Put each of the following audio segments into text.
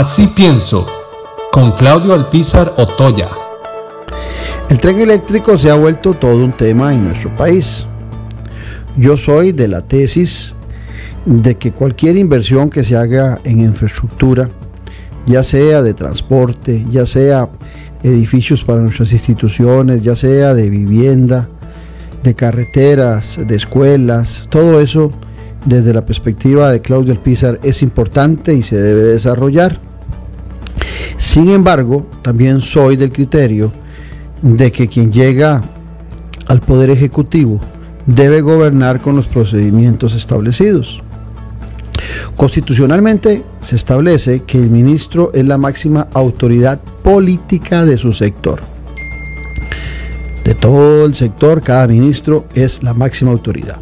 Así pienso, con Claudio Alpizar Otoya. El tren eléctrico se ha vuelto todo un tema en nuestro país. Yo soy de la tesis de que cualquier inversión que se haga en infraestructura, ya sea de transporte, ya sea edificios para nuestras instituciones, ya sea de vivienda, de carreteras, de escuelas, todo eso desde la perspectiva de Claudio Alpizar es importante y se debe desarrollar. Sin embargo, también soy del criterio de que quien llega al Poder Ejecutivo debe gobernar con los procedimientos establecidos. Constitucionalmente se establece que el ministro es la máxima autoridad política de su sector. De todo el sector, cada ministro es la máxima autoridad.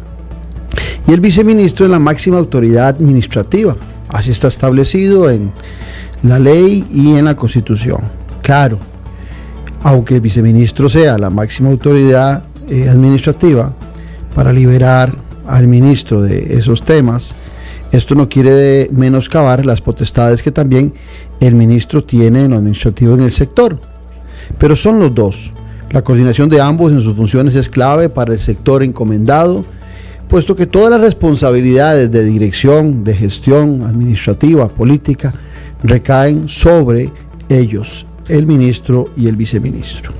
Y el viceministro es la máxima autoridad administrativa. Así está establecido en la ley y en la constitución. Claro, aunque el viceministro sea la máxima autoridad eh, administrativa para liberar al ministro de esos temas, esto no quiere menoscabar las potestades que también el ministro tiene en lo administrativo en el sector. Pero son los dos. La coordinación de ambos en sus funciones es clave para el sector encomendado, puesto que todas las responsabilidades de dirección, de gestión administrativa, política, recaen sobre ellos el ministro y el viceministro.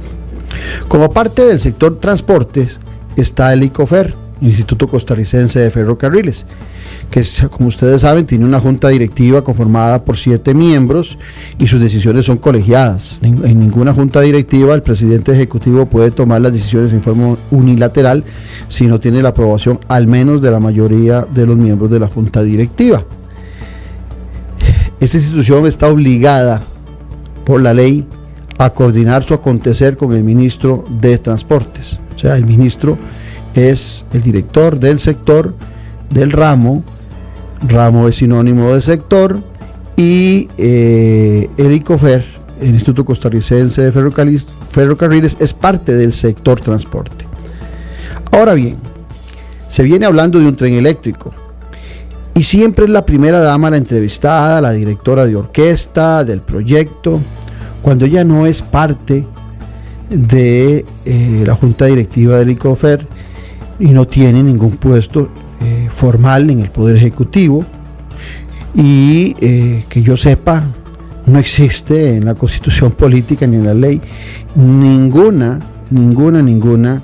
Como parte del sector transportes está el ICOFER, Instituto Costarricense de Ferrocarriles, que como ustedes saben tiene una junta directiva conformada por siete miembros y sus decisiones son colegiadas. En ninguna junta directiva el presidente ejecutivo puede tomar las decisiones en forma unilateral si no tiene la aprobación al menos de la mayoría de los miembros de la junta directiva. Esta institución está obligada por la ley a coordinar su acontecer con el ministro de Transportes. O sea, el ministro es el director del sector, del ramo, ramo es sinónimo de sector, y eh, el el Instituto Costarricense de Ferrocarriles, Ferrocarriles, es parte del sector transporte. Ahora bien, se viene hablando de un tren eléctrico. Y siempre es la primera dama la entrevistada, la directora de orquesta, del proyecto, cuando ella no es parte de eh, la junta directiva del ICOFER y no tiene ningún puesto eh, formal en el Poder Ejecutivo y eh, que yo sepa no existe en la constitución política ni en la ley ninguna, ninguna, ninguna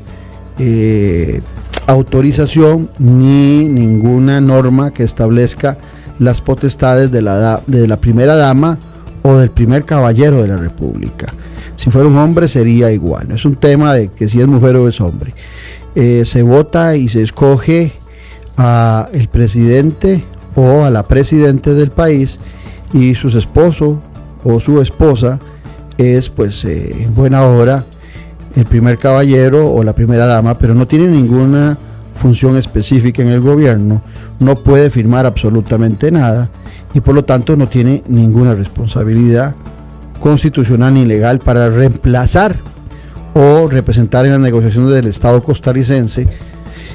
autorización ni ninguna norma que establezca las potestades de la, de la primera dama o del primer caballero de la República. Si fuera un hombre sería igual. es un tema de que si es mujer o es hombre. Eh, se vota y se escoge a el presidente o a la presidente del país y su esposo o su esposa es pues eh, en buena hora el primer caballero o la primera dama, pero no tiene ninguna función específica en el gobierno, no puede firmar absolutamente nada y por lo tanto no tiene ninguna responsabilidad constitucional ni legal para reemplazar o representar en las negociaciones del Estado costarricense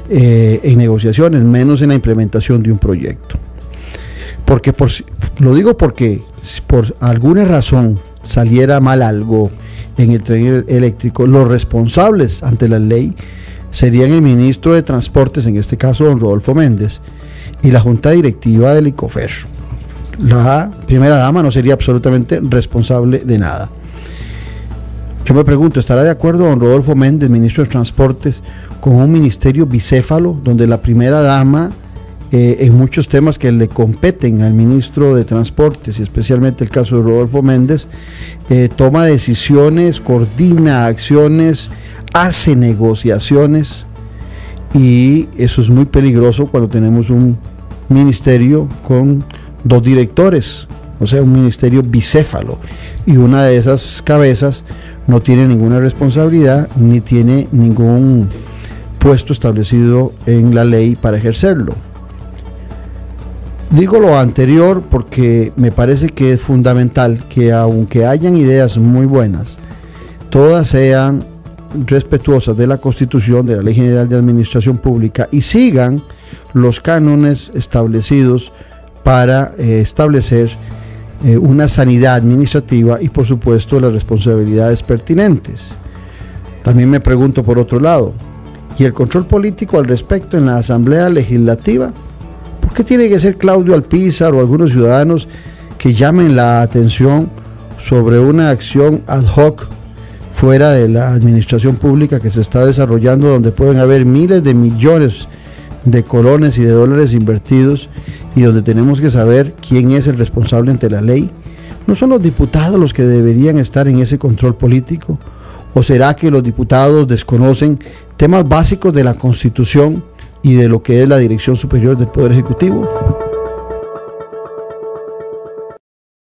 eh, en negociaciones, menos en la implementación de un proyecto. Porque por, lo digo porque si por alguna razón saliera mal algo en el tren eléctrico, los responsables ante la ley serían el ministro de Transportes, en este caso don Rodolfo Méndez, y la junta directiva del ICOFER la primera dama no sería absolutamente responsable de nada. Yo me pregunto, ¿estará de acuerdo don Rodolfo Méndez, ministro de Transportes, con un ministerio bicéfalo donde la primera dama eh, en muchos temas que le competen al ministro de Transportes y especialmente el caso de Rodolfo Méndez, eh, toma decisiones, coordina acciones, hace negociaciones y eso es muy peligroso cuando tenemos un ministerio con dos directores, o sea, un ministerio bicéfalo, y una de esas cabezas no tiene ninguna responsabilidad ni tiene ningún puesto establecido en la ley para ejercerlo. Digo lo anterior porque me parece que es fundamental que aunque hayan ideas muy buenas, todas sean respetuosas de la Constitución, de la Ley General de Administración Pública y sigan los cánones establecidos para eh, establecer eh, una sanidad administrativa y por supuesto las responsabilidades pertinentes. También me pregunto por otro lado, ¿y el control político al respecto en la Asamblea Legislativa? ¿Por qué tiene que ser Claudio Alpizar o algunos ciudadanos que llamen la atención sobre una acción ad hoc fuera de la administración pública que se está desarrollando, donde pueden haber miles de millones de colones y de dólares invertidos y donde tenemos que saber quién es el responsable ante la ley? ¿No son los diputados los que deberían estar en ese control político? ¿O será que los diputados desconocen temas básicos de la Constitución y de lo que es la Dirección Superior del Poder Ejecutivo?